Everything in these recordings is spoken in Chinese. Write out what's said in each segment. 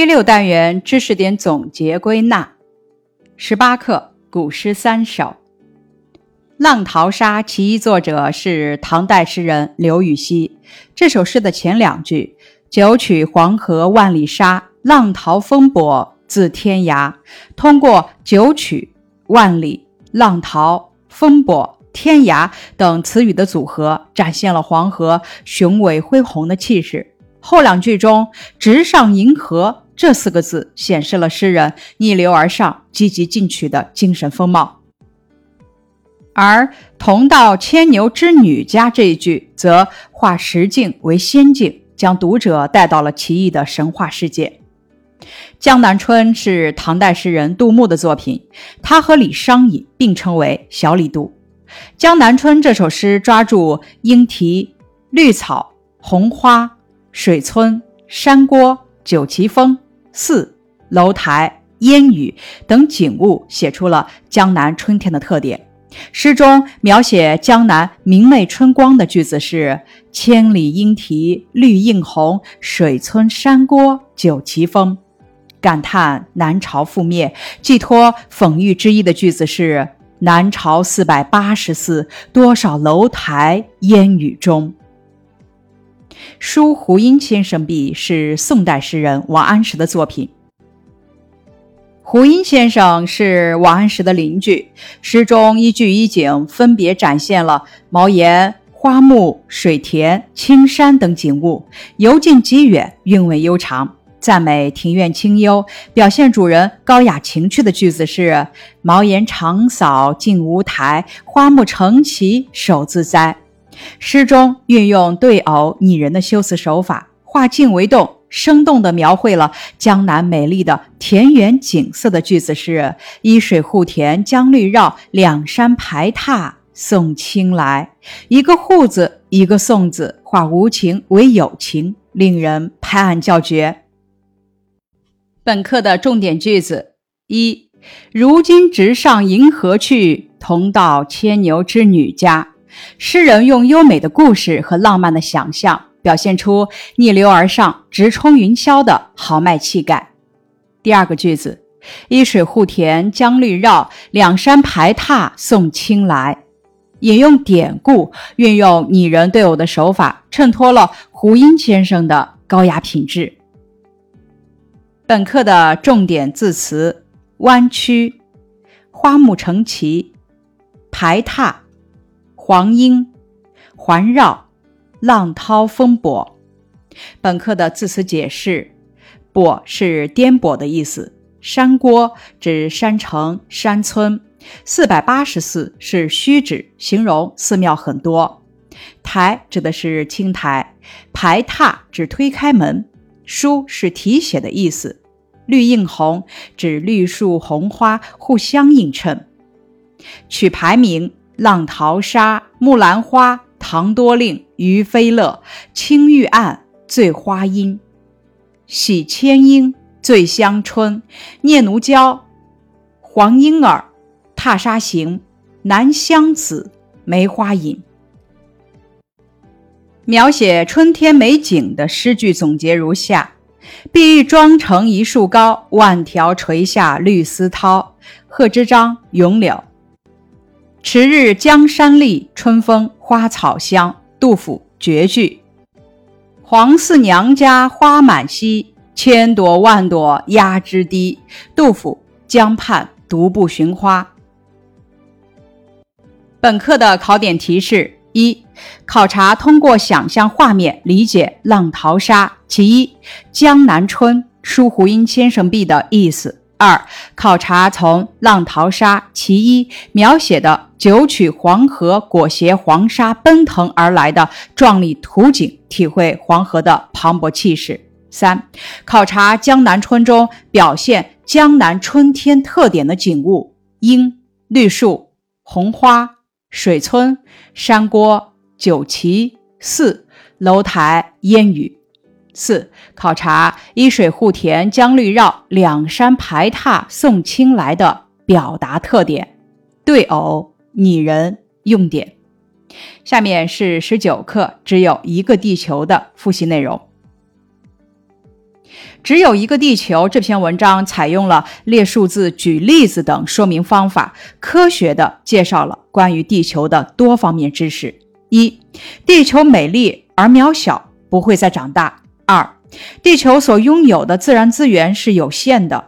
第六单元知识点总结归纳。十八课古诗三首，《浪淘沙》其一作者是唐代诗人刘禹锡。这首诗的前两句“九曲黄河万里沙，浪淘风簸自天涯”，通过“九曲”“万里”“浪淘”“风簸”“天涯”等词语的组合，展现了黄河雄伟恢宏的气势。后两句中“直上银河”这四个字，显示了诗人逆流而上、积极进取的精神风貌。而“同到牵牛织女家”这一句，则化实境为仙境，将读者带到了奇异的神话世界。《江南春》是唐代诗人杜牧的作品，他和李商隐并称为“小李杜”。《江南春》这首诗抓住莺啼、绿草、红花。水村、山郭、酒旗风、寺、楼台、烟雨等景物，写出了江南春天的特点。诗中描写江南明媚春光的句子是“千里莺啼绿映红，水村山郭酒旗风”。感叹南朝覆灭，寄托讽喻之意的句子是“南朝四百八十寺，多少楼台烟雨中”。《书胡因先生壁》是宋代诗人王安石的作品。胡因先生是王安石的邻居，诗中一句一景分别展现了茅檐、花木、水田、青山等景物，由近及远，韵味悠长。赞美庭院清幽，表现主人高雅情趣的句子是：“茅檐长扫净无苔，花木成畦手自栽。”诗中运用对偶拟人的修辞手法，化静为动，生动地描绘了江南美丽的田园景色的句子是：“依水护田将绿绕，两山排闼送青来。”一个“护”字，一个“送”字，化无情为有情，令人拍案叫绝。本课的重点句子一：如今直上银河去，同到牵牛织女家。诗人用优美的故事和浪漫的想象，表现出逆流而上、直冲云霄的豪迈气概。第二个句子，一水护田将绿绕，两山排闼送青来。引用典故，运用拟人对偶的手法，衬托了胡因先生的高雅品质。本课的重点字词：弯曲、花木成畦、排闼。黄莺环绕，浪涛风簸。本课的字词解释：簸是颠簸的意思。山郭指山城、山村。四百八十寺是虚指，形容寺庙很多。台指的是青台。排闼指推开门。书是题写的意思。绿映红指绿树红花互相映衬。取排名。浪淘沙，木兰花，唐多令，于飞乐，青玉案，醉花阴，喜千英，醉香春，念奴娇，黄莺儿，踏沙行，南乡子，梅花引。描写春天美景的诗句总结如下：碧玉妆成一树高，万条垂下绿丝绦。贺知章《咏柳》。迟日江山丽，春风花草香。杜甫绝句。黄四娘家花满蹊，千朵万朵压枝低。杜甫江畔独步寻花。本课的考点提示：一、考察通过想象画面理解《浪淘沙》其一《江南春·书湖阴先生壁》的意思。二、考察从《浪淘沙》其一描写的九曲黄河裹挟黄沙奔腾而来的壮丽图景，体会黄河的磅礴气势。三、考察《江南春》中表现江南春天特点的景物：莺、绿树、红花、水村、山郭、酒旗、寺、楼台、烟雨。四、考察一水护田将绿绕，两山排闼送青来的表达特点、对偶拟人用典。下面是十九课只有一个地球的复习内容。只有一个地球。这篇文章采用了列数字、举例子等说明方法，科学的介绍了关于地球的多方面知识。一、地球美丽而渺小，不会再长大。二、地球所拥有的自然资源是有限的。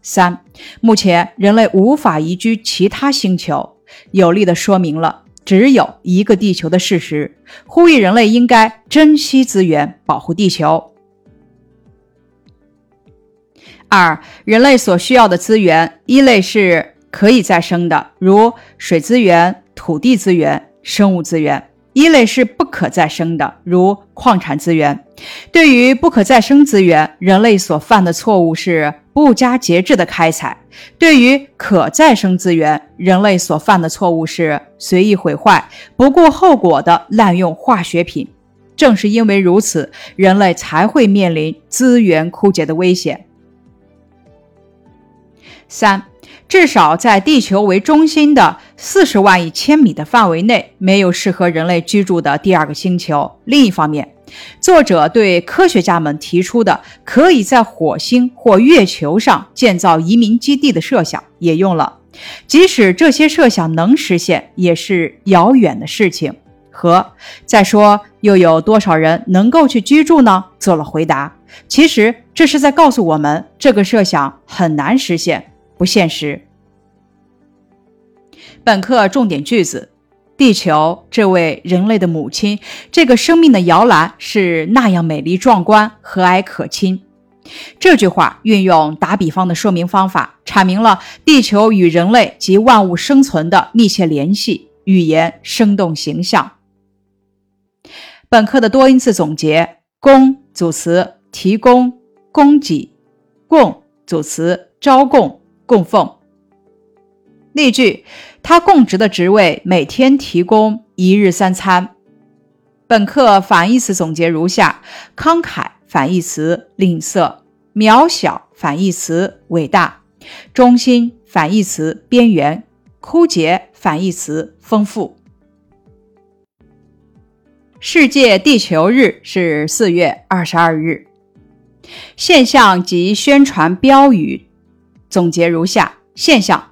三、目前人类无法移居其他星球，有力的说明了只有一个地球的事实，呼吁人类应该珍惜资源，保护地球。二、人类所需要的资源，一类是可以再生的，如水资源、土地资源、生物资源；一类是不可再生的，如矿产资源。对于不可再生资源，人类所犯的错误是不加节制的开采；对于可再生资源，人类所犯的错误是随意毁坏、不顾后果的滥用化学品。正是因为如此，人类才会面临资源枯竭的危险。三，至少在地球为中心的四十万亿千米的范围内，没有适合人类居住的第二个星球。另一方面，作者对科学家们提出的可以在火星或月球上建造移民基地的设想也用了，即使这些设想能实现，也是遥远的事情。和再说，又有多少人能够去居住呢？做了回答。其实这是在告诉我们，这个设想很难实现。不现实。本课重点句子：地球这位人类的母亲，这个生命的摇篮是那样美丽壮观、和蔼可亲。这句话运用打比方的说明方法，阐明了地球与人类及万物生存的密切联系，语言生动形象。本课的多音字总结：供组词提供、供给；供组词招供。供奉。例句：他供职的职位每天提供一日三餐。本课反义词总结如下：慷慨反义词吝啬，渺小反义词伟大，中心反义词边缘，枯竭反义词丰富。世界地球日是四月二十二日。现象及宣传标语。总结如下：现象，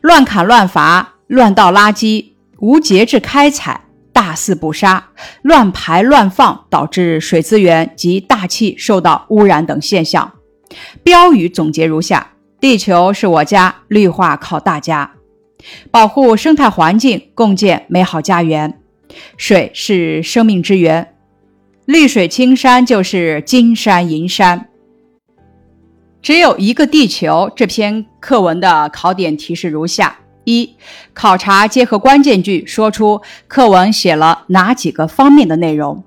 乱砍乱伐、乱倒垃圾、无节制开采、大肆捕杀、乱排乱放，导致水资源及大气受到污染等现象。标语总结如下：地球是我家，绿化靠大家，保护生态环境，共建美好家园。水是生命之源，绿水青山就是金山银山。只有一个地球。这篇课文的考点提示如下：一、考察结合关键句说出课文写了哪几个方面的内容。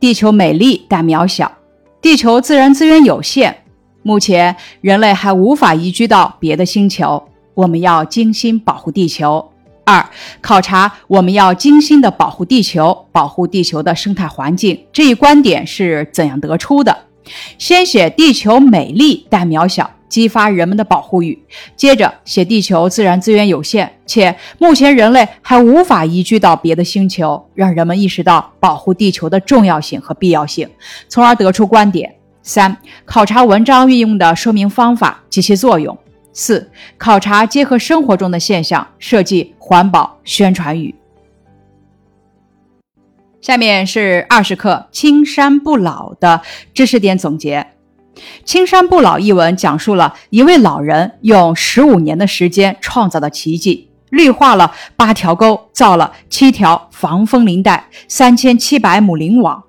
地球美丽但渺小，地球自然资源有限，目前人类还无法移居到别的星球，我们要精心保护地球。二、考察我们要精心的保护地球，保护地球的生态环境这一观点是怎样得出的？先写地球美丽但渺小，激发人们的保护欲；接着写地球自然资源有限，且目前人类还无法移居到别的星球，让人们意识到保护地球的重要性和必要性，从而得出观点。三、考察文章运用的说明方法及其作用。四、考察结合生活中的现象，设计环保宣传语。下面是二十课“青山不老”的知识点总结。“青山不老”一文讲述了一位老人用十五年的时间创造的奇迹，绿化了八条沟，造了七条防风林带，三千七百亩林网，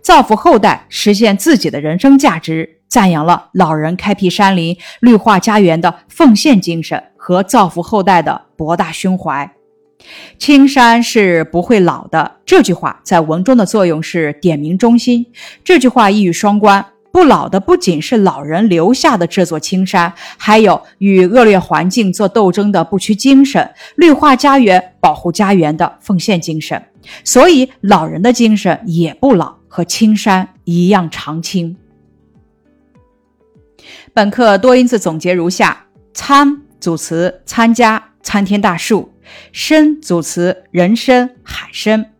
造福后代，实现自己的人生价值，赞扬了老人开辟山林、绿化家园的奉献精神和造福后代的博大胸怀。青山是不会老的。这句话在文中的作用是点明中心。这句话一语双关，不老的不仅是老人留下的这座青山，还有与恶劣环境做斗争的不屈精神，绿化家园、保护家园的奉献精神。所以，老人的精神也不老，和青山一样长青。本课多音字总结如下：参组词参加，参天大树。参组词人参、海参，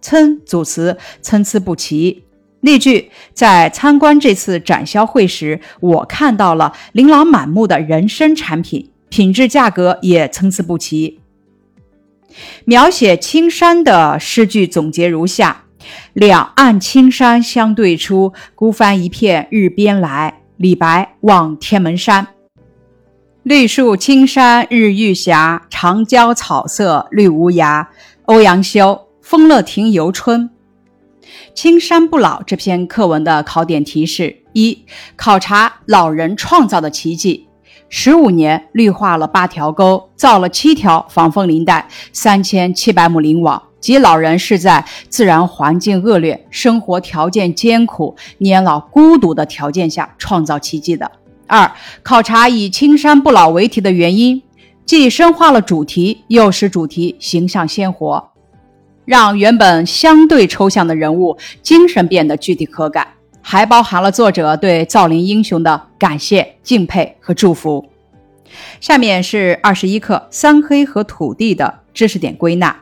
参组词参差不齐。例句：在参观这次展销会时，我看到了琳琅满目的人参产品，品质价格也参差不齐。描写青山的诗句总结如下：两岸青山相对出，孤帆一片日边来。李白望天门山。绿树青山日欲斜，长郊草色绿无涯。欧阳修《丰乐亭游春》。青山不老这篇课文的考点提示：一、考察老人创造的奇迹。十五年绿化了八条沟，造了七条防风林带，三千七百亩林网，即老人是在自然环境恶劣、生活条件艰苦、年老孤独的条件下创造奇迹的。二、考察以青山不老为题的原因，既深化了主题，又使主题形象鲜活。让原本相对抽象的人物精神变得具体可感，还包含了作者对造林英雄的感谢、敬佩和祝福。下面是二十一课三黑和土地的知识点归纳。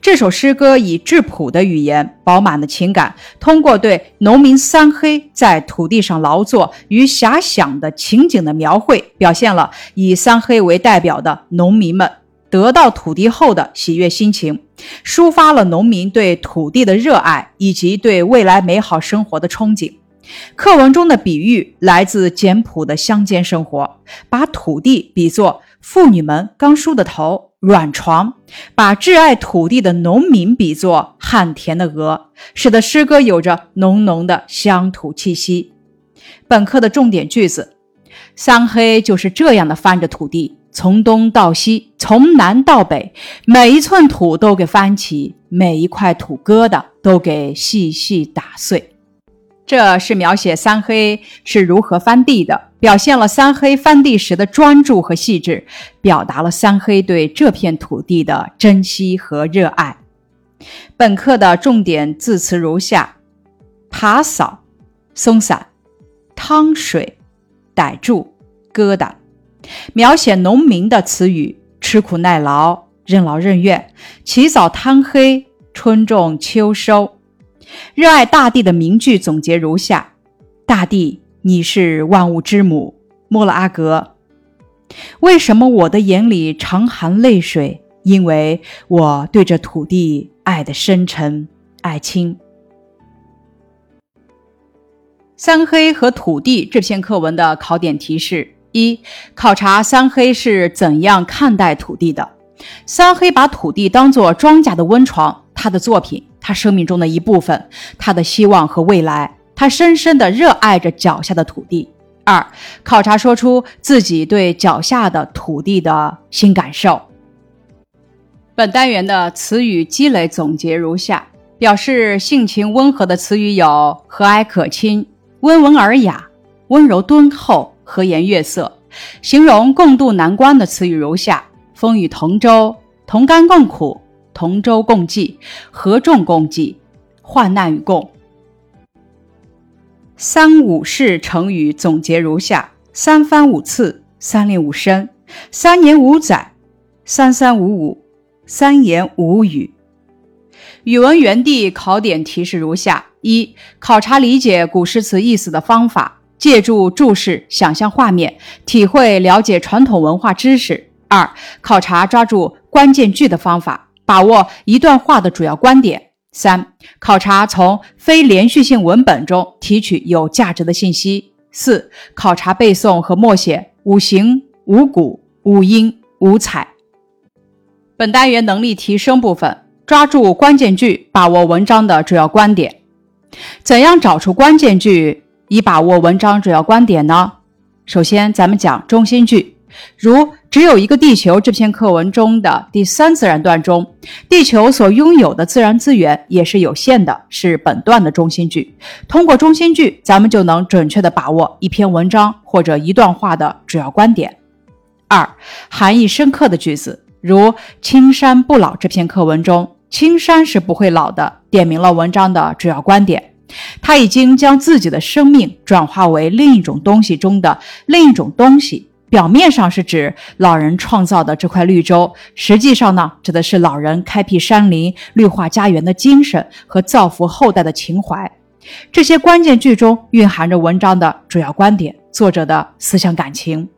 这首诗歌以质朴的语言、饱满的情感，通过对农民三黑在土地上劳作与遐想的情景的描绘，表现了以三黑为代表的农民们。得到土地后的喜悦心情，抒发了农民对土地的热爱以及对未来美好生活的憧憬。课文中的比喻来自简朴的乡间生活，把土地比作妇女们刚梳的头、软床，把挚爱土地的农民比作旱田的鹅，使得诗歌有着浓浓的乡土气息。本课的重点句子：三黑就是这样的翻着土地。从东到西，从南到北，每一寸土都给翻起，每一块土疙瘩都给细细打碎。这是描写三黑是如何翻地的，表现了三黑翻地时的专注和细致，表达了三黑对这片土地的珍惜和热爱。本课的重点字词如下：爬扫、松散、汤水、逮住、疙瘩。描写农民的词语：吃苦耐劳、任劳任怨、起早贪黑、春种秋收。热爱大地的名句总结如下：大地，你是万物之母。莫勒阿格。为什么我的眼里常含泪水？因为我对这土地爱的深沉、爱亲。三黑和土地这篇课文的考点提示。一、考察三黑是怎样看待土地的。三黑把土地当作庄稼的温床，他的作品，他生命中的一部分，他的希望和未来，他深深地热爱着脚下的土地。二、考察说出自己对脚下的土地的新感受。本单元的词语积累总结如下：表示性情温和的词语有和蔼可亲、温文尔雅、温柔敦厚。和颜悦色，形容共度难关的词语如下：风雨同舟、同甘共苦、同舟共济、合众共济、患难与共。三五式成语总结如下：三番五次、三令五申、三年五载、三三五五、三言五语。语文原地考点提示如下：一、考察理解古诗词意思的方法。借助注释想象画面，体会了解传统文化知识。二、考察抓住关键句的方法，把握一段话的主要观点。三、考察从非连续性文本中提取有价值的信息。四、考察背诵和默写五行、五谷、五音、五彩。本单元能力提升部分，抓住关键句，把握文章的主要观点。怎样找出关键句？以把握文章主要观点呢？首先，咱们讲中心句，如《只有一个地球》这篇课文中的第三自然段中，地球所拥有的自然资源也是有限的，是本段的中心句。通过中心句，咱们就能准确的把握一篇文章或者一段话的主要观点。二，含义深刻的句子，如《青山不老》这篇课文中，青山是不会老的，点明了文章的主要观点。他已经将自己的生命转化为另一种东西中的另一种东西。表面上是指老人创造的这块绿洲，实际上呢，指的是老人开辟山林、绿化家园的精神和造福后代的情怀。这些关键句中蕴含着文章的主要观点、作者的思想感情。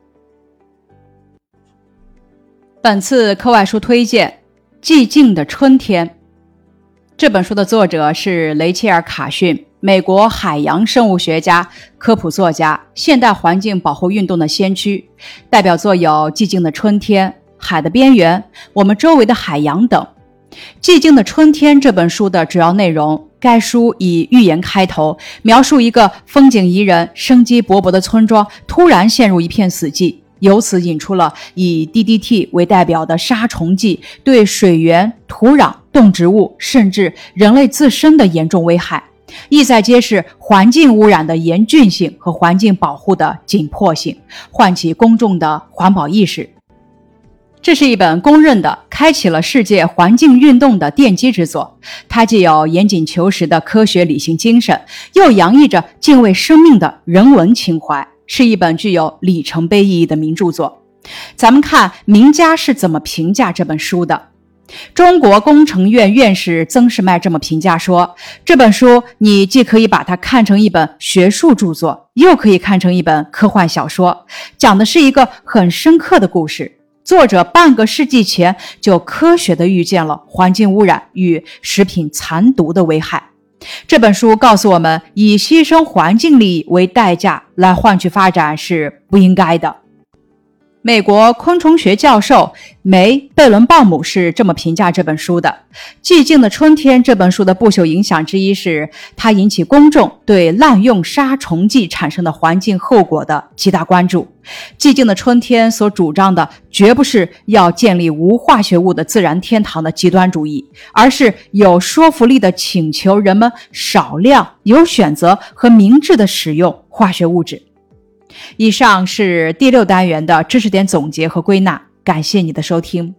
本次课外书推荐《寂静的春天》这本书的作者是雷切尔·卡逊，美国海洋生物学家、科普作家，现代环境保护运动的先驱。代表作有《寂静的春天》《海的边缘》《我们周围的海洋》等。《寂静的春天》这本书的主要内容，该书以寓言开头，描述一个风景宜人、生机勃勃的村庄突然陷入一片死寂。由此引出了以 DDT 为代表的杀虫剂对水源、土壤、动植物，甚至人类自身的严重危害，意在揭示环境污染的严峻性和环境保护的紧迫性，唤起公众的环保意识。这是一本公认的开启了世界环境运动的奠基之作。它既有严谨求实的科学理性精神，又洋溢着敬畏生命的人文情怀。是一本具有里程碑意义的名著作。咱们看名家是怎么评价这本书的。中国工程院院士曾仕迈这么评价说：“这本书你既可以把它看成一本学术著作，又可以看成一本科幻小说，讲的是一个很深刻的故事。作者半个世纪前就科学地预见了环境污染与食品残毒的危害。”这本书告诉我们，以牺牲环境利益为代价来换取发展是不应该的。美国昆虫学教授梅贝伦鲍姆是这么评价这本书的：《寂静的春天》这本书的不朽影响之一是，它引起公众对滥用杀虫剂产生的环境后果的极大关注。《寂静的春天》所主张的绝不是要建立无化学物的自然天堂的极端主义，而是有说服力的请求人们少量、有选择和明智的使用化学物质。以上是第六单元的知识点总结和归纳，感谢你的收听。